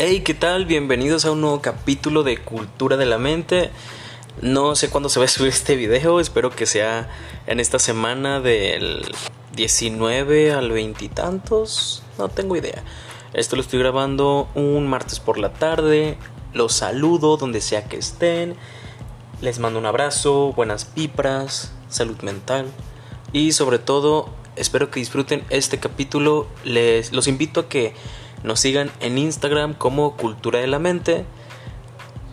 Hey, ¿qué tal? Bienvenidos a un nuevo capítulo de Cultura de la Mente. No sé cuándo se va a subir este video, espero que sea en esta semana del 19 al 20 y tantos, no tengo idea. Esto lo estoy grabando un martes por la tarde. Los saludo donde sea que estén. Les mando un abrazo, buenas pipras, salud mental y sobre todo espero que disfruten este capítulo. Les los invito a que nos sigan en Instagram como Cultura de la Mente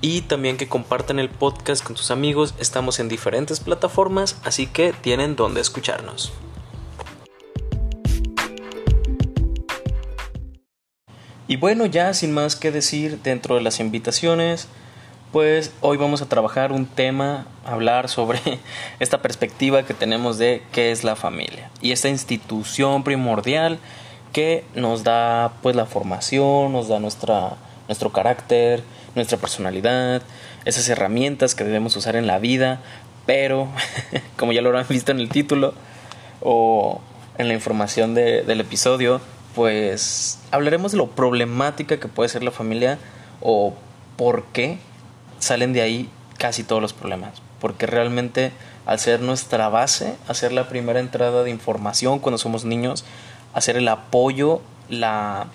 y también que compartan el podcast con sus amigos. Estamos en diferentes plataformas, así que tienen donde escucharnos. Y bueno, ya sin más que decir dentro de las invitaciones, pues hoy vamos a trabajar un tema, hablar sobre esta perspectiva que tenemos de qué es la familia y esta institución primordial que nos da pues la formación, nos da nuestra, nuestro carácter, nuestra personalidad, esas herramientas que debemos usar en la vida, pero como ya lo habrán visto en el título o en la información del episodio, pues hablaremos de lo problemática que puede ser la familia o por qué salen de ahí casi todos los problemas. Porque realmente al ser nuestra base, hacer la primera entrada de información cuando somos niños, hacer el apoyo, la,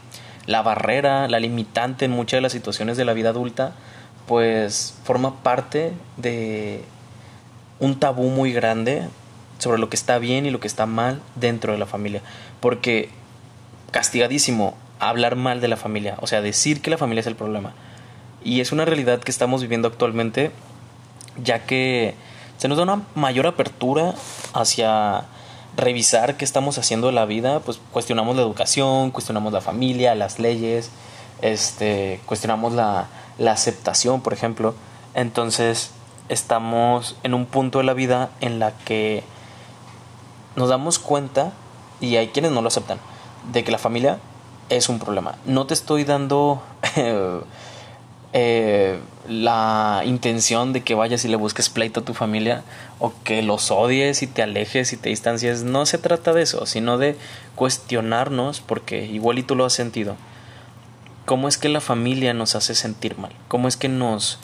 la barrera, la limitante en muchas de las situaciones de la vida adulta, pues forma parte de un tabú muy grande sobre lo que está bien y lo que está mal dentro de la familia. Porque castigadísimo hablar mal de la familia, o sea, decir que la familia es el problema. Y es una realidad que estamos viviendo actualmente, ya que se nos da una mayor apertura hacia revisar qué estamos haciendo en la vida, pues cuestionamos la educación, cuestionamos la familia, las leyes, este, cuestionamos la, la aceptación, por ejemplo. Entonces, estamos en un punto de la vida en la que nos damos cuenta, y hay quienes no lo aceptan, de que la familia es un problema. No te estoy dando eh, la intención de que vayas y le busques pleito a tu familia o que los odies y te alejes y te distancies. No se trata de eso, sino de cuestionarnos, porque igual y tú lo has sentido. ¿Cómo es que la familia nos hace sentir mal? ¿Cómo es que nos,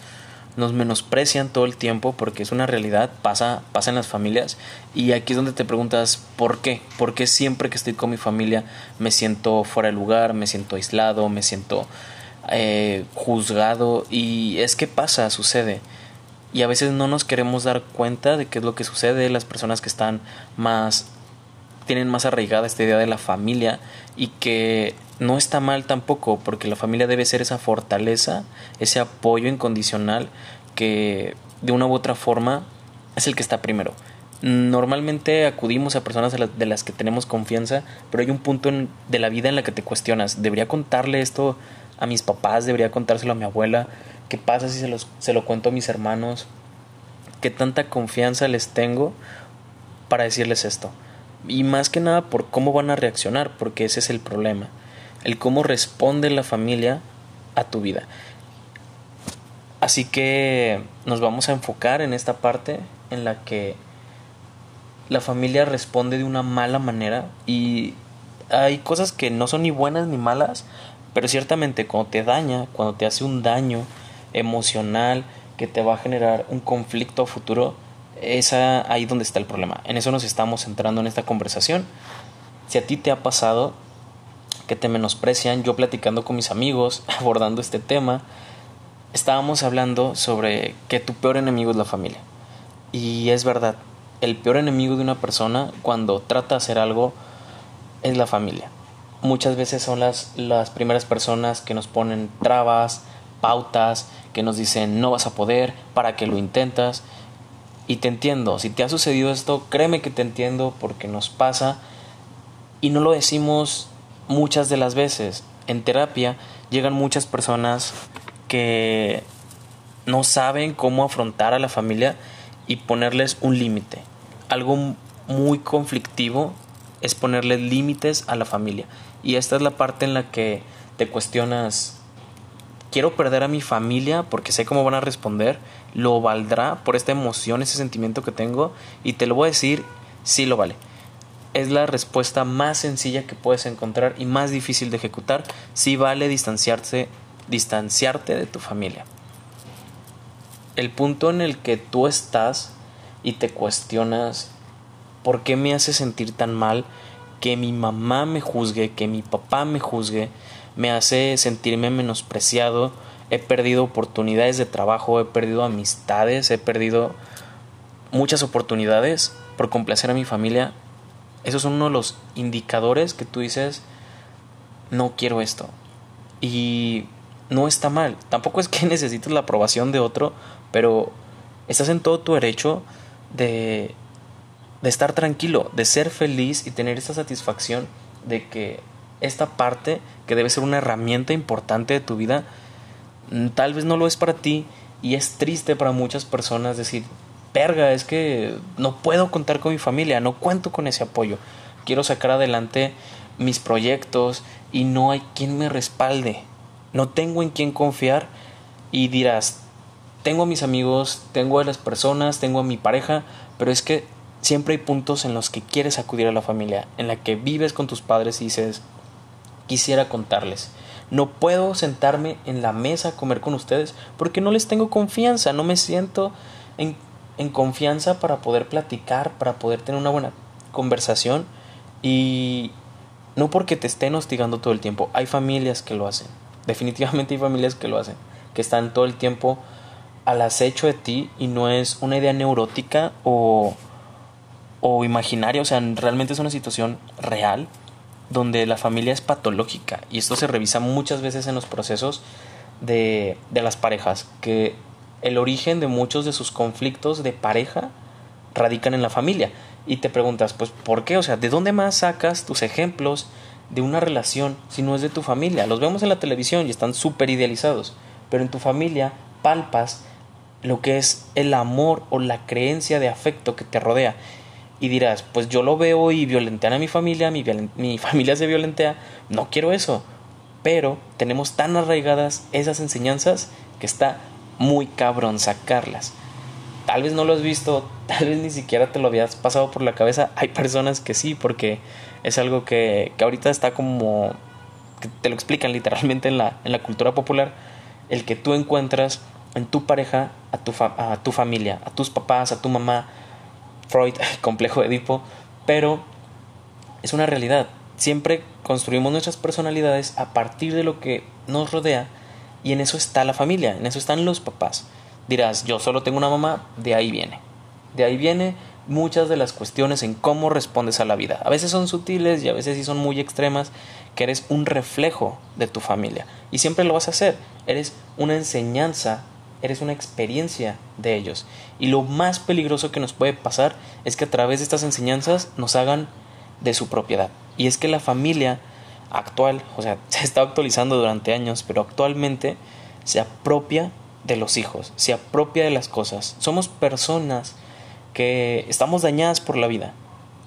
nos menosprecian todo el tiempo? Porque es una realidad, pasa, pasa en las familias. Y aquí es donde te preguntas, ¿por qué? ¿Por qué siempre que estoy con mi familia me siento fuera de lugar, me siento aislado, me siento eh, juzgado y es que pasa, sucede. Y a veces no nos queremos dar cuenta de qué es lo que sucede. Las personas que están más, tienen más arraigada esta idea de la familia y que no está mal tampoco, porque la familia debe ser esa fortaleza, ese apoyo incondicional que de una u otra forma es el que está primero. Normalmente acudimos a personas de las que tenemos confianza, pero hay un punto de la vida en la que te cuestionas, ¿debería contarle esto a mis papás, debería contárselo a mi abuela, qué pasa si se, los, se lo cuento a mis hermanos, qué tanta confianza les tengo para decirles esto. Y más que nada por cómo van a reaccionar, porque ese es el problema, el cómo responde la familia a tu vida. Así que nos vamos a enfocar en esta parte en la que la familia responde de una mala manera y hay cosas que no son ni buenas ni malas, pero ciertamente cuando te daña, cuando te hace un daño emocional que te va a generar un conflicto a futuro, es ahí donde está el problema. En eso nos estamos centrando en esta conversación. Si a ti te ha pasado que te menosprecian, yo platicando con mis amigos, abordando este tema, estábamos hablando sobre que tu peor enemigo es la familia. Y es verdad, el peor enemigo de una persona cuando trata de hacer algo es la familia muchas veces son las, las primeras personas que nos ponen trabas, pautas, que nos dicen no vas a poder, para que lo intentas. Y te entiendo, si te ha sucedido esto, créeme que te entiendo porque nos pasa y no lo decimos muchas de las veces. En terapia llegan muchas personas que no saben cómo afrontar a la familia y ponerles un límite. Algo muy conflictivo es ponerles límites a la familia. Y esta es la parte en la que te cuestionas, quiero perder a mi familia porque sé cómo van a responder, lo valdrá por esta emoción, ese sentimiento que tengo, y te lo voy a decir, sí lo vale. Es la respuesta más sencilla que puedes encontrar y más difícil de ejecutar. Sí vale distanciarse distanciarte de tu familia. El punto en el que tú estás y te cuestionas por qué me hace sentir tan mal que mi mamá me juzgue, que mi papá me juzgue, me hace sentirme menospreciado, he perdido oportunidades de trabajo, he perdido amistades, he perdido muchas oportunidades por complacer a mi familia. Esos son uno de los indicadores que tú dices, no quiero esto. Y no está mal. Tampoco es que necesites la aprobación de otro, pero estás en todo tu derecho de, de estar tranquilo, de ser feliz y tener esta satisfacción de que esta parte, que debe ser una herramienta importante de tu vida, mm, tal vez no lo es para ti y es triste para muchas personas decir, perga, es que no puedo contar con mi familia, no cuento con ese apoyo, quiero sacar adelante mis proyectos y no hay quien me respalde, no tengo en quién confiar y dirás, tengo a mis amigos, tengo a las personas, tengo a mi pareja, pero es que siempre hay puntos en los que quieres acudir a la familia, en la que vives con tus padres y dices, quisiera contarles. No puedo sentarme en la mesa a comer con ustedes porque no les tengo confianza, no me siento en, en confianza para poder platicar, para poder tener una buena conversación y no porque te estén hostigando todo el tiempo. Hay familias que lo hacen. Definitivamente hay familias que lo hacen, que están todo el tiempo al acecho de ti y no es una idea neurótica o, o imaginaria, o sea, realmente es una situación real donde la familia es patológica y esto se revisa muchas veces en los procesos de, de las parejas, que el origen de muchos de sus conflictos de pareja radican en la familia. Y te preguntas, pues, ¿por qué? O sea, ¿de dónde más sacas tus ejemplos de una relación si no es de tu familia? Los vemos en la televisión y están súper idealizados, pero en tu familia palpas lo que es el amor o la creencia de afecto que te rodea y dirás, pues yo lo veo y violentean a mi familia, mi, mi familia se violentea, no quiero eso. Pero tenemos tan arraigadas esas enseñanzas que está muy cabrón sacarlas. Tal vez no lo has visto, tal vez ni siquiera te lo habías pasado por la cabeza. Hay personas que sí, porque es algo que, que ahorita está como... te lo explican literalmente en la, en la cultura popular. El que tú encuentras en tu pareja a tu, a tu familia, a tus papás, a tu mamá, Freud, complejo Edipo, pero es una realidad. Siempre construimos nuestras personalidades a partir de lo que nos rodea y en eso está la familia, en eso están los papás. Dirás, yo solo tengo una mamá, de ahí viene. De ahí viene muchas de las cuestiones en cómo respondes a la vida. A veces son sutiles y a veces sí son muy extremas, que eres un reflejo de tu familia. Y siempre lo vas a hacer. Eres una enseñanza eres una experiencia de ellos. Y lo más peligroso que nos puede pasar es que a través de estas enseñanzas nos hagan de su propiedad. Y es que la familia actual, o sea, se está actualizando durante años, pero actualmente se apropia de los hijos, se apropia de las cosas. Somos personas que estamos dañadas por la vida.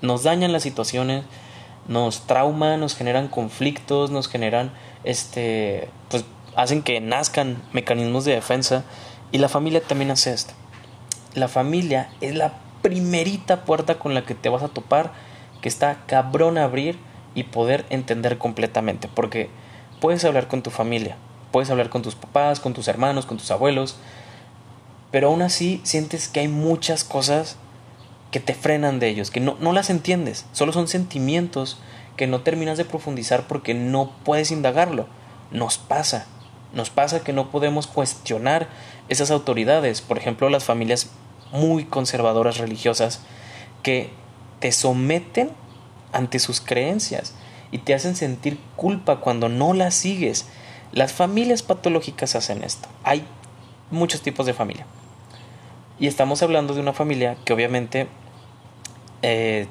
Nos dañan las situaciones, nos trauman, nos generan conflictos, nos generan este pues hacen que nazcan mecanismos de defensa y la familia también hace esto. La familia es la primerita puerta con la que te vas a topar que está cabrón abrir y poder entender completamente porque puedes hablar con tu familia, puedes hablar con tus papás, con tus hermanos, con tus abuelos, pero aún así sientes que hay muchas cosas que te frenan de ellos, que no, no las entiendes, solo son sentimientos que no terminas de profundizar porque no puedes indagarlo. Nos pasa, nos pasa que no podemos cuestionar esas autoridades, por ejemplo las familias muy conservadoras religiosas que te someten ante sus creencias y te hacen sentir culpa cuando no las sigues. Las familias patológicas hacen esto. Hay muchos tipos de familia. Y estamos hablando de una familia que obviamente eh,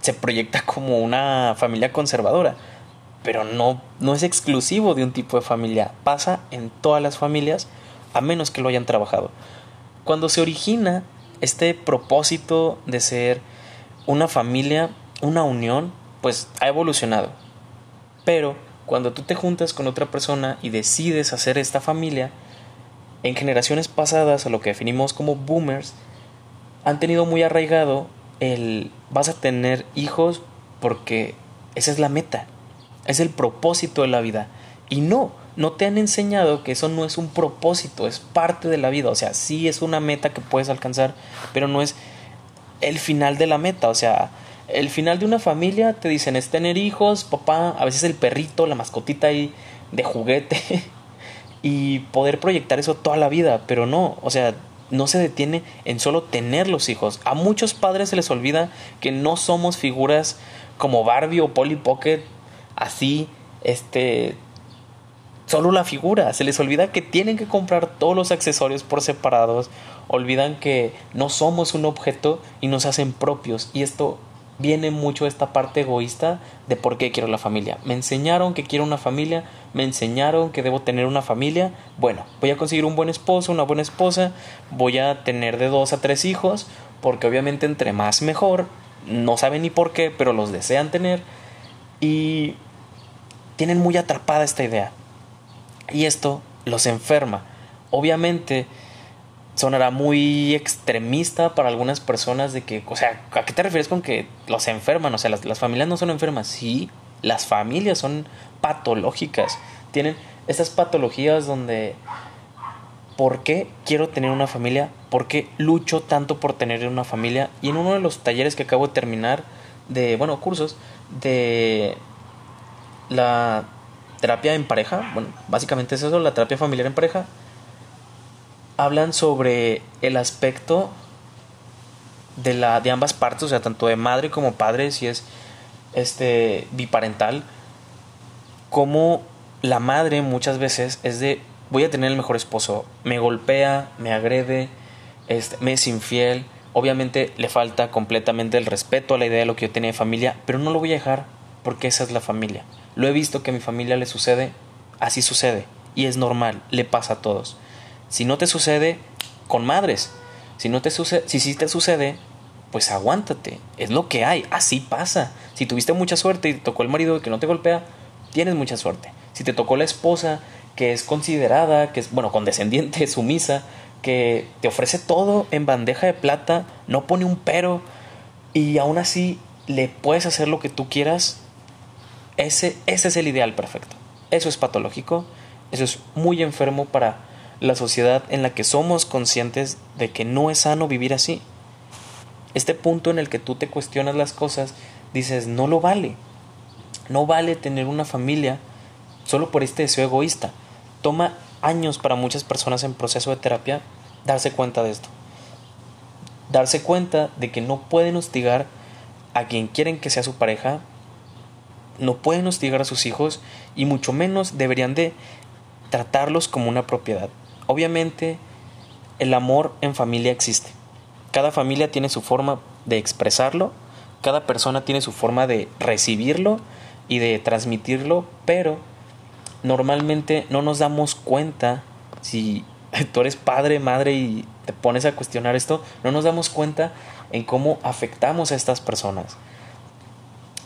se proyecta como una familia conservadora pero no, no es exclusivo de un tipo de familia, pasa en todas las familias a menos que lo hayan trabajado. Cuando se origina este propósito de ser una familia, una unión, pues ha evolucionado. Pero cuando tú te juntas con otra persona y decides hacer esta familia, en generaciones pasadas, a lo que definimos como boomers, han tenido muy arraigado el vas a tener hijos porque esa es la meta, es el propósito de la vida. Y no, no te han enseñado que eso no es un propósito, es parte de la vida. O sea, sí es una meta que puedes alcanzar, pero no es el final de la meta. O sea, el final de una familia te dicen es tener hijos, papá, a veces el perrito, la mascotita ahí de juguete y poder proyectar eso toda la vida, pero no, o sea, no se detiene en solo tener los hijos. A muchos padres se les olvida que no somos figuras como Barbie o Polly Pocket, así, este, solo la figura. Se les olvida que tienen que comprar todos los accesorios por separados. Olvidan que no somos un objeto y nos hacen propios. Y esto viene mucho esta parte egoísta de por qué quiero la familia. Me enseñaron que quiero una familia, me enseñaron que debo tener una familia. Bueno, voy a conseguir un buen esposo, una buena esposa, voy a tener de dos a tres hijos, porque obviamente entre más mejor, no saben ni por qué, pero los desean tener y tienen muy atrapada esta idea. Y esto los enferma. Obviamente, sonará muy extremista para algunas personas de que, o sea, ¿a qué te refieres con que los enferman? O sea, las, familias no son enfermas. Sí, las familias son patológicas. Tienen estas patologías donde, ¿por qué quiero tener una familia? ¿Por qué lucho tanto por tener una familia? Y en uno de los talleres que acabo de terminar, de, bueno, cursos, de la terapia en pareja, bueno, básicamente es eso, la terapia familiar en pareja, hablan sobre el aspecto de la de ambas partes, o sea, tanto de madre como padre, si es este biparental, como la madre muchas veces es de voy a tener el mejor esposo, me golpea, me agrede, este, me es infiel, obviamente le falta completamente el respeto a la idea de lo que yo tenía de familia, pero no lo voy a dejar porque esa es la familia. Lo he visto que a mi familia le sucede, así sucede, y es normal, le pasa a todos. Si no te sucede, con madres. Si no te sucede, si sí te sucede, pues aguántate. Es lo que hay, así pasa. Si tuviste mucha suerte y te tocó el marido que no te golpea, tienes mucha suerte. Si te tocó la esposa que es considerada, que es, bueno, condescendiente, sumisa, que te ofrece todo en bandeja de plata, no pone un pero y aún así le puedes hacer lo que tú quieras, ese, ese es el ideal perfecto. Eso es patológico, eso es muy enfermo para la sociedad en la que somos conscientes de que no es sano vivir así. Este punto en el que tú te cuestionas las cosas, dices, no lo vale. No vale tener una familia solo por este deseo egoísta. Toma años para muchas personas en proceso de terapia darse cuenta de esto. Darse cuenta de que no pueden hostigar a quien quieren que sea su pareja, no pueden hostigar a sus hijos y mucho menos deberían de tratarlos como una propiedad. Obviamente, el amor en familia existe. Cada familia tiene su forma de expresarlo, cada persona tiene su forma de recibirlo y de transmitirlo, pero normalmente no nos damos cuenta si tú eres padre, madre y te pones a cuestionar esto, no nos damos cuenta en cómo afectamos a estas personas.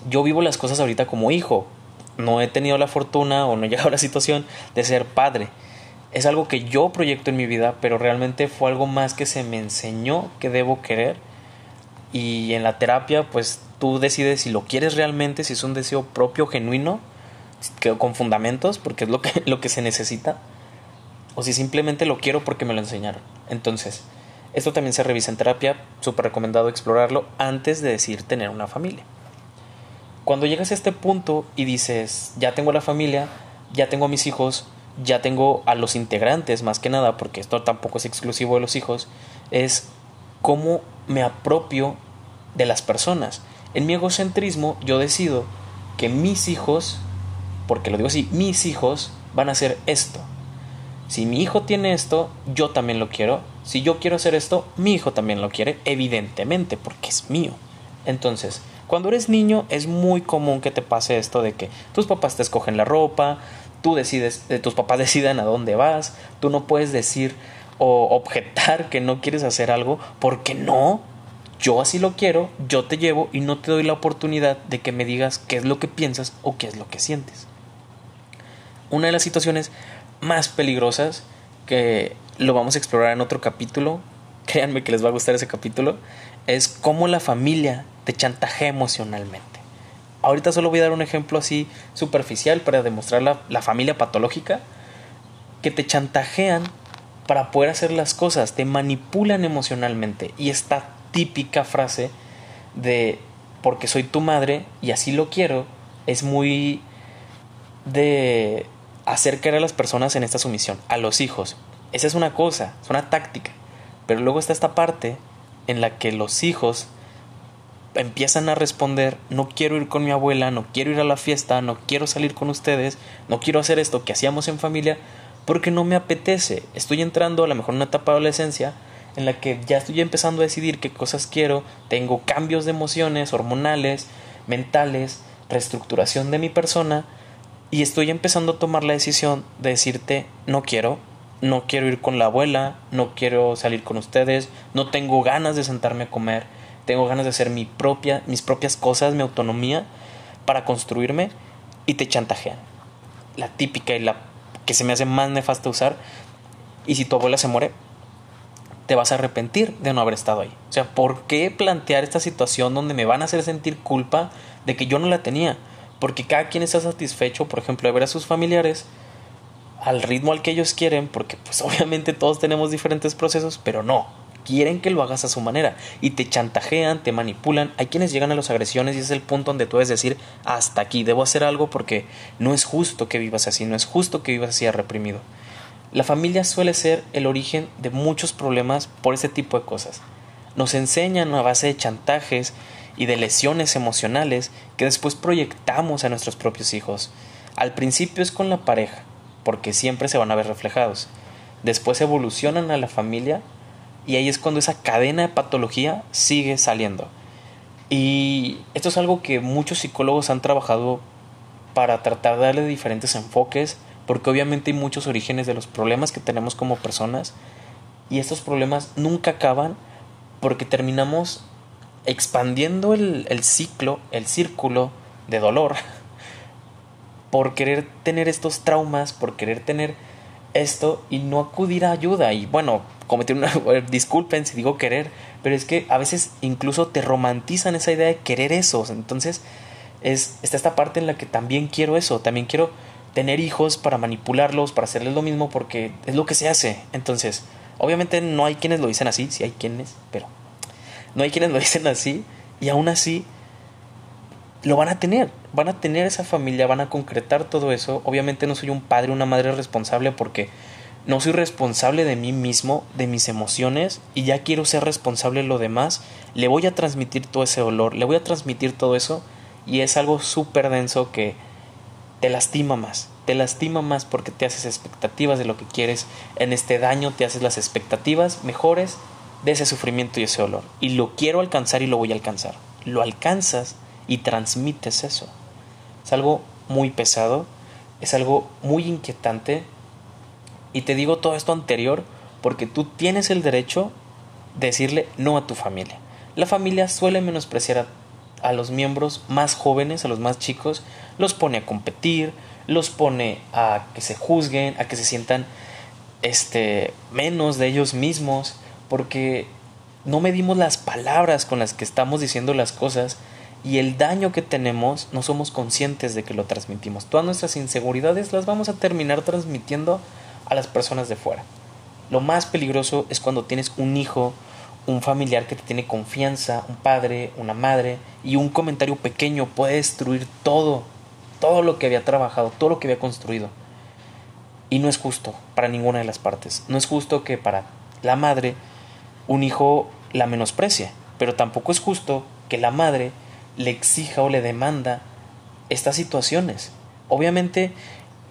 Yo vivo las cosas ahorita como hijo, no he tenido la fortuna o no he llegado a la situación de ser padre es algo que yo proyecto en mi vida, pero realmente fue algo más que se me enseñó que debo querer. Y en la terapia, pues tú decides si lo quieres realmente, si es un deseo propio, genuino, con fundamentos, porque es lo que, lo que se necesita, o si simplemente lo quiero porque me lo enseñaron. Entonces, esto también se revisa en terapia, súper recomendado explorarlo antes de decir tener una familia. Cuando llegas a este punto y dices, ya tengo la familia, ya tengo a mis hijos, ya tengo a los integrantes más que nada, porque esto tampoco es exclusivo de los hijos, es cómo me apropio de las personas. En mi egocentrismo yo decido que mis hijos, porque lo digo así, mis hijos van a hacer esto. Si mi hijo tiene esto, yo también lo quiero. Si yo quiero hacer esto, mi hijo también lo quiere, evidentemente, porque es mío. Entonces, cuando eres niño es muy común que te pase esto de que tus papás te escogen la ropa, tú decides, eh, tus papás deciden a dónde vas, tú no puedes decir o objetar que no quieres hacer algo porque no, yo así lo quiero, yo te llevo y no te doy la oportunidad de que me digas qué es lo que piensas o qué es lo que sientes. Una de las situaciones más peligrosas que lo vamos a explorar en otro capítulo, créanme que les va a gustar ese capítulo, es cómo la familia te chantajea emocionalmente. Ahorita solo voy a dar un ejemplo así superficial para demostrar la, familia patológica, que te chantajean para poder hacer las cosas, te manipulan emocionalmente. Y esta típica frase de porque soy tu madre y así lo quiero es muy de hacer creer a las personas en esta sumisión, a los hijos. Esa es una cosa, es una táctica. Pero luego está esta parte en la que los hijos empiezan a responder, no quiero ir con mi abuela, no quiero ir a la fiesta, no quiero salir con ustedes, no quiero hacer esto que hacíamos en familia, porque no me apetece. Estoy entrando a lo mejor en una etapa de adolescencia en la que ya estoy empezando a decidir qué cosas quiero, tengo cambios de emociones, hormonales, mentales, reestructuración de mi persona, y estoy empezando a tomar la decisión de decirte, no quiero, no quiero ir con la abuela, no quiero salir con ustedes, no tengo ganas de sentarme a comer, tengo ganas de hacer mis propias cosas, mi autonomía para construirme y te chantajean. La típica y la que se me hace más nefasta usar. Y si tu abuela se muere, te vas a arrepentir de no haber estado ahí. O sea, ¿por qué plantear esta situación donde me van a hacer sentir culpa de que yo no la tenía? Porque cada quien está satisfecho, por ejemplo, de ver a sus familiares al ritmo al que ellos quieren, porque pues obviamente todos tenemos diferentes procesos, pero no, quieren que lo hagas a su manera y te chantajean, te manipulan. Hay quienes llegan a las agresiones y es el punto donde tú debes decir hasta aquí, debo hacer algo porque no es justo que vivas así, no es justo que vivas así reprimido. La familia suele ser el origen de muchos problemas por este tipo de cosas. Nos enseñan a base de chantajes y de lesiones emocionales que después proyectamos a nuestros propios hijos. Al principio es con la pareja, porque siempre se van a ver reflejados. Después evolucionan a la familia y ahí es cuando esa cadena de patología sigue saliendo. Y esto es algo que muchos psicólogos han trabajado para tratar de darle diferentes enfoques, porque obviamente hay muchos orígenes de los problemas que tenemos como personas y estos problemas nunca acaban porque terminamos expandiendo el, el ciclo, el círculo de dolor, por querer tener estos traumas, por querer tener esto y no acudir a ayuda. Y bueno, cometer una. disculpen si digo querer, pero es que a veces incluso te romantizan esa idea de querer eso. Entonces, es, está esta parte en la que también quiero eso. También quiero tener hijos para manipularlos, para hacerles lo mismo, porque es lo que se hace. Entonces, obviamente no hay quienes lo dicen así, sí hay quienes, pero no hay quienes lo dicen así, y aún así lo van a tener, van a tener esa familia, van a concretar todo eso. Obviamente no soy un padre, una madre responsable porque no soy responsable de mí mismo, de mis emociones y ya quiero ser responsable de lo demás. Le voy a transmitir todo ese dolor, le voy a transmitir todo eso y es algo súper denso que te lastima más. Te lastima más porque te haces expectativas de lo que quieres. En este daño te haces las expectativas mejores de ese sufrimiento y ese dolor. Y lo quiero alcanzar y lo voy a alcanzar. Lo alcanzas y transmites eso. Es algo muy pesado, es algo muy inquietante y te digo todo esto anterior porque tú tienes el derecho de decirle no a tu familia. La familia suele menospreciar a, a los miembros más jóvenes, a los más chicos, los pone a competir, los pone a que se juzguen, a que se sientan este menos de ellos mismos, porque no medimos las palabras con las que estamos diciendo las cosas y el daño que tenemos no somos conscientes de que lo transmitimos. Todas nuestras inseguridades las vamos a terminar transmitiendo a las personas de fuera. Lo más peligroso es cuando tienes un hijo, un familiar que te tiene confianza, un padre, una madre, y un comentario pequeño puede destruir todo, todo lo que había trabajado, todo lo que había construido. Y no es justo para ninguna de las partes. No es justo que para la madre un hijo la menosprecie, pero tampoco es justo que la madre le exija o le demanda estas situaciones. Obviamente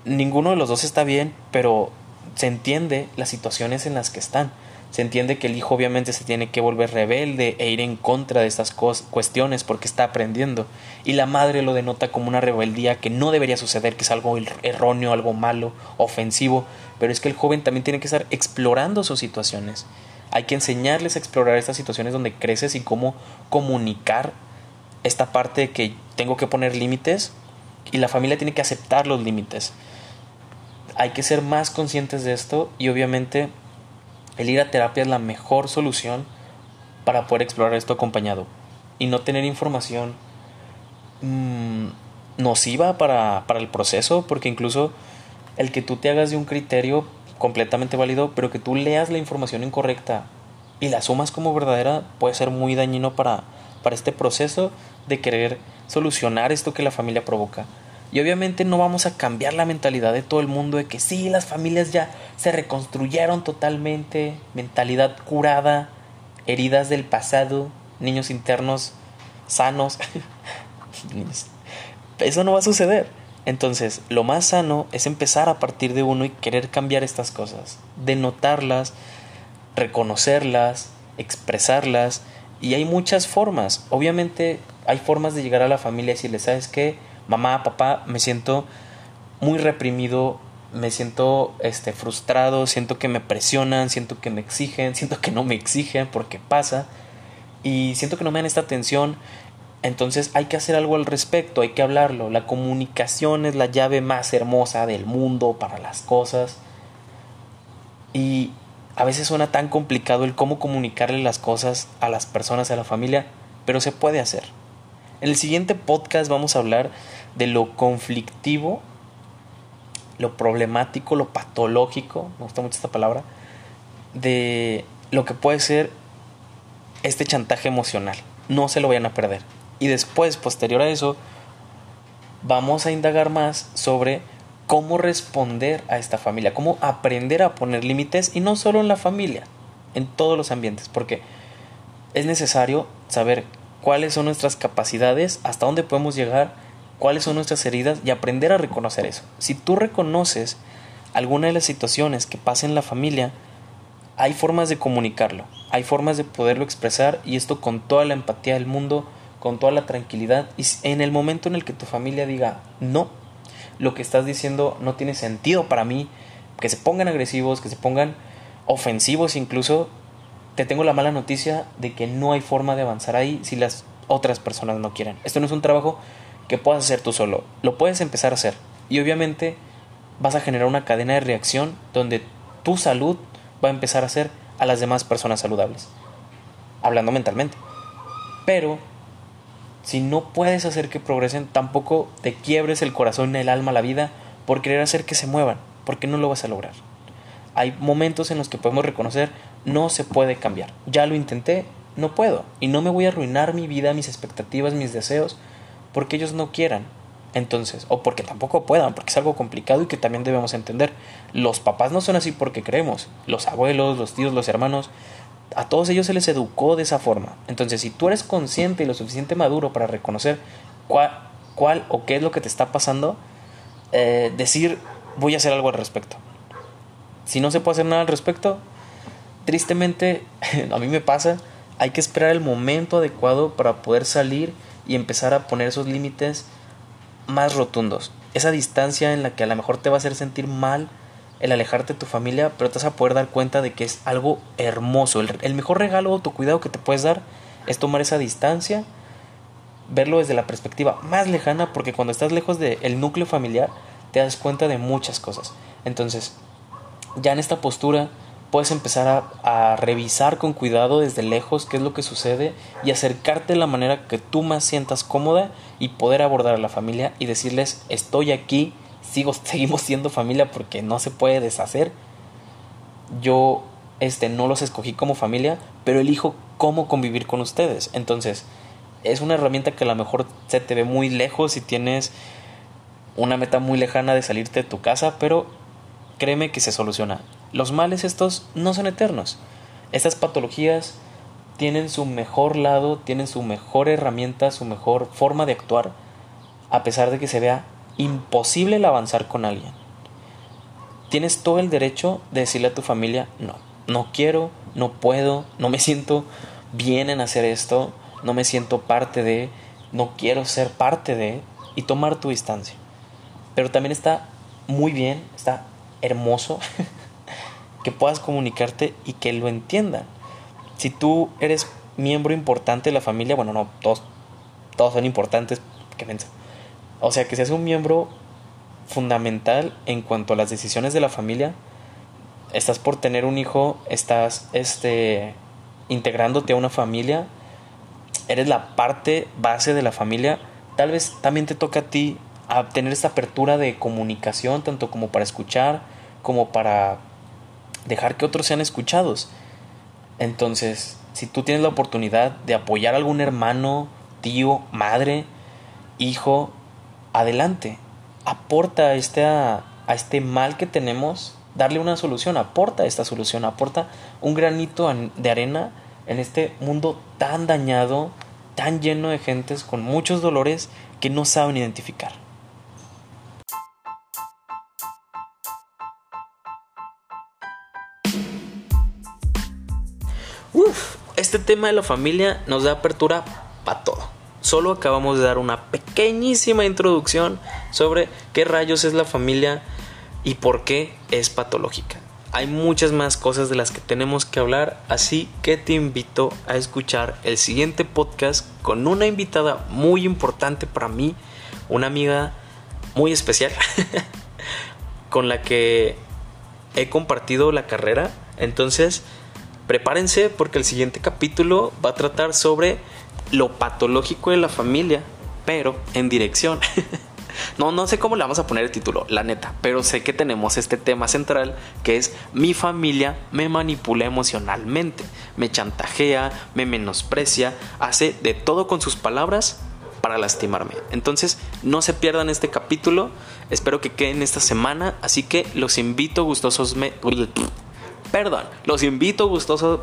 ninguno de los dos está bien, pero se entiende las situaciones en las que están. Se entiende que el hijo obviamente se tiene que volver rebelde e ir en contra de estas cuestiones porque está aprendiendo. Y la madre lo denota como una rebeldía que no debería suceder, que es algo erróneo, algo malo, ofensivo. Pero es que el joven también tiene que estar explorando sus situaciones. Hay que enseñarles a explorar estas situaciones donde creces y cómo comunicar esta parte que tengo que poner límites y la familia tiene que aceptar los límites. Hay que ser más conscientes de esto y obviamente el ir a terapia es la mejor solución para poder explorar esto acompañado y no tener información mmm, nociva para, para el proceso porque incluso el que tú te hagas de un criterio completamente válido, pero que tú leas la información incorrecta y la sumas como verdadera puede ser muy dañino para, para este proceso de querer solucionar esto que la familia provoca. Y obviamente no vamos a cambiar la mentalidad de todo el mundo de que sí, las familias ya se reconstruyeron totalmente, mentalidad curada, heridas del pasado, niños internos sanos. Eso no va a suceder. Entonces, lo más sano es empezar a partir de uno y querer cambiar estas cosas, denotarlas, reconocerlas, expresarlas. Y hay muchas formas. Obviamente hay formas de llegar a la familia y decirle, ¿sabes qué? Mamá, papá, me siento muy reprimido, me siento este, frustrado, siento que me presionan, siento que me exigen, siento que no me exigen porque pasa y siento que no me dan esta atención. Entonces hay que hacer algo al respecto, hay que hablarlo. La comunicación es la llave más hermosa del mundo para las cosas. Y a veces suena tan complicado el cómo comunicarle las cosas a las personas, a la familia, pero se puede hacer. En el siguiente podcast vamos a hablar de lo conflictivo, lo problemático, lo patológico, me gusta mucho esta palabra, de lo que puede ser este chantaje emocional. No se lo vayan a perder. Y después, posterior a eso, vamos a indagar más sobre cómo responder a esta familia, cómo aprender a poner límites y no solo en la familia, en todos los ambientes, porque es necesario saber cuáles son nuestras capacidades, hasta dónde podemos llegar, cuáles son nuestras heridas y aprender a reconocer eso. Si tú reconoces alguna de las situaciones que pasa en la familia, hay formas de comunicarlo, hay formas de poderlo expresar y esto con toda la empatía del mundo con toda la tranquilidad y en el momento en el que tu familia diga no, lo que estás diciendo no tiene sentido para mí, que se pongan agresivos, que se pongan ofensivos incluso, te tengo la mala noticia de que no hay forma de avanzar ahí si las otras personas no quieren. Esto no es un trabajo que puedas hacer tú solo, lo puedes empezar a hacer y obviamente vas a generar una cadena de reacción donde tu salud va a empezar a ser a las demás personas saludables, hablando mentalmente. Pero si no puedes hacer que progresen, tampoco te quiebres el corazón, el alma, la vida por querer hacer que se muevan, porque no lo vas a lograr. Hay momentos en los que podemos reconocer, no se puede cambiar. Ya lo intenté, no puedo. Y no me voy a arruinar mi vida, mis expectativas, mis deseos, porque ellos no quieran. Entonces, o porque tampoco puedan, porque es algo complicado y que también debemos entender. Los papás no son así porque creemos. Los abuelos, los tíos, los hermanos a todos ellos se les educó de esa forma. Entonces, si tú eres consciente y lo suficiente maduro para reconocer cuál, o qué es lo que te está pasando, eh, decir voy a hacer algo al respecto. Si no se puede hacer nada al respecto, tristemente, a mí me pasa, hay que esperar el momento adecuado para poder salir y empezar a poner esos límites más rotundos. Esa distancia en la que a lo mejor te va a hacer sentir mal el alejarte de tu familia, pero te vas a poder dar cuenta de que es algo hermoso. El, mejor regalo o tu cuidado que te puedes dar es tomar esa distancia, verlo desde la perspectiva más lejana, porque cuando estás lejos del núcleo familiar, te das cuenta de muchas cosas. Entonces, ya en esta postura, puedes empezar a, revisar con cuidado desde lejos qué es lo que sucede y acercarte de la manera que tú más sientas cómoda y poder abordar a la familia y decirles estoy aquí sigo, seguimos siendo familia porque no se puede deshacer. Yo este, no los escogí como familia, pero elijo cómo convivir con ustedes. Entonces, es una herramienta que a lo mejor se te ve muy lejos y tienes una meta muy lejana de salirte de tu casa, pero créeme que se soluciona. Los males estos no son eternos. Estas patologías tienen su mejor lado, tienen su mejor herramienta, su mejor forma de actuar, a pesar de que se vea imposible el avanzar con alguien. Tienes todo el derecho de decirle a tu familia, no, no quiero, no puedo, no me siento bien en hacer esto, no me siento parte de, no quiero ser parte de, y tomar tu distancia. Pero también está muy bien, está hermoso que puedas comunicarte y que lo entiendan. Si tú eres miembro importante de la familia, bueno, no, todos, todos son importantes, que piensan o sea, que seas un miembro fundamental en cuanto a las decisiones de la familia. Estás por tener un hijo, estás este, integrándote a una familia, eres la parte base de la familia. Tal vez también te toca a ti a tener esta apertura de comunicación, tanto como para escuchar, como para dejar que otros sean escuchados. Entonces, si tú tienes la oportunidad de apoyar a algún hermano, tío, madre, hijo, adelante. Aporta a este, a este mal que tenemos, darle una solución, aporta esta solución, aporta un granito de arena en este mundo tan dañado, tan lleno de gentes con muchos dolores que no saben identificar. Tema de la familia nos da apertura para todo. Solo acabamos de dar una pequeñísima introducción sobre qué rayos es la familia y por qué es patológica. Hay muchas más cosas de las que tenemos que hablar, así que te invito a escuchar el siguiente podcast con una invitada muy importante para mí, una amiga muy especial con la que he compartido la carrera. Entonces, prepárense porque el siguiente capítulo va a tratar sobre lo patológico de la familia, pero en dirección. No, no sé cómo le vamos a poner el título, la neta, pero sé que tenemos este tema central que es mi familia me manipula emocionalmente, me chantajea, me menosprecia, hace de todo con sus palabras para lastimarme. Entonces, no se pierdan este capítulo, espero que queden esta semana, así que los invito gustosos me... Perdón, los invito gustosos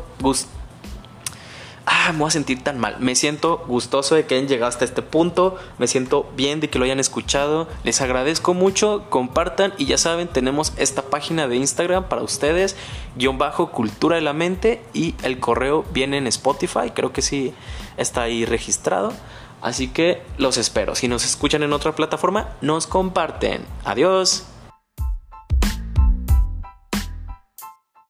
ah, me voy a sentir tan mal. Me siento gustoso de que hayan llegado hasta este punto, me siento bien de que lo hayan escuchado. Les agradezco mucho, compartan y ya saben, tenemos esta página de Instagram para ustedes, guion bajo cultura de la mente y el correo viene en Spotify, creo que sí está ahí registrado. Así que los espero. Si nos escuchan en otra plataforma, nos comparten. Adiós.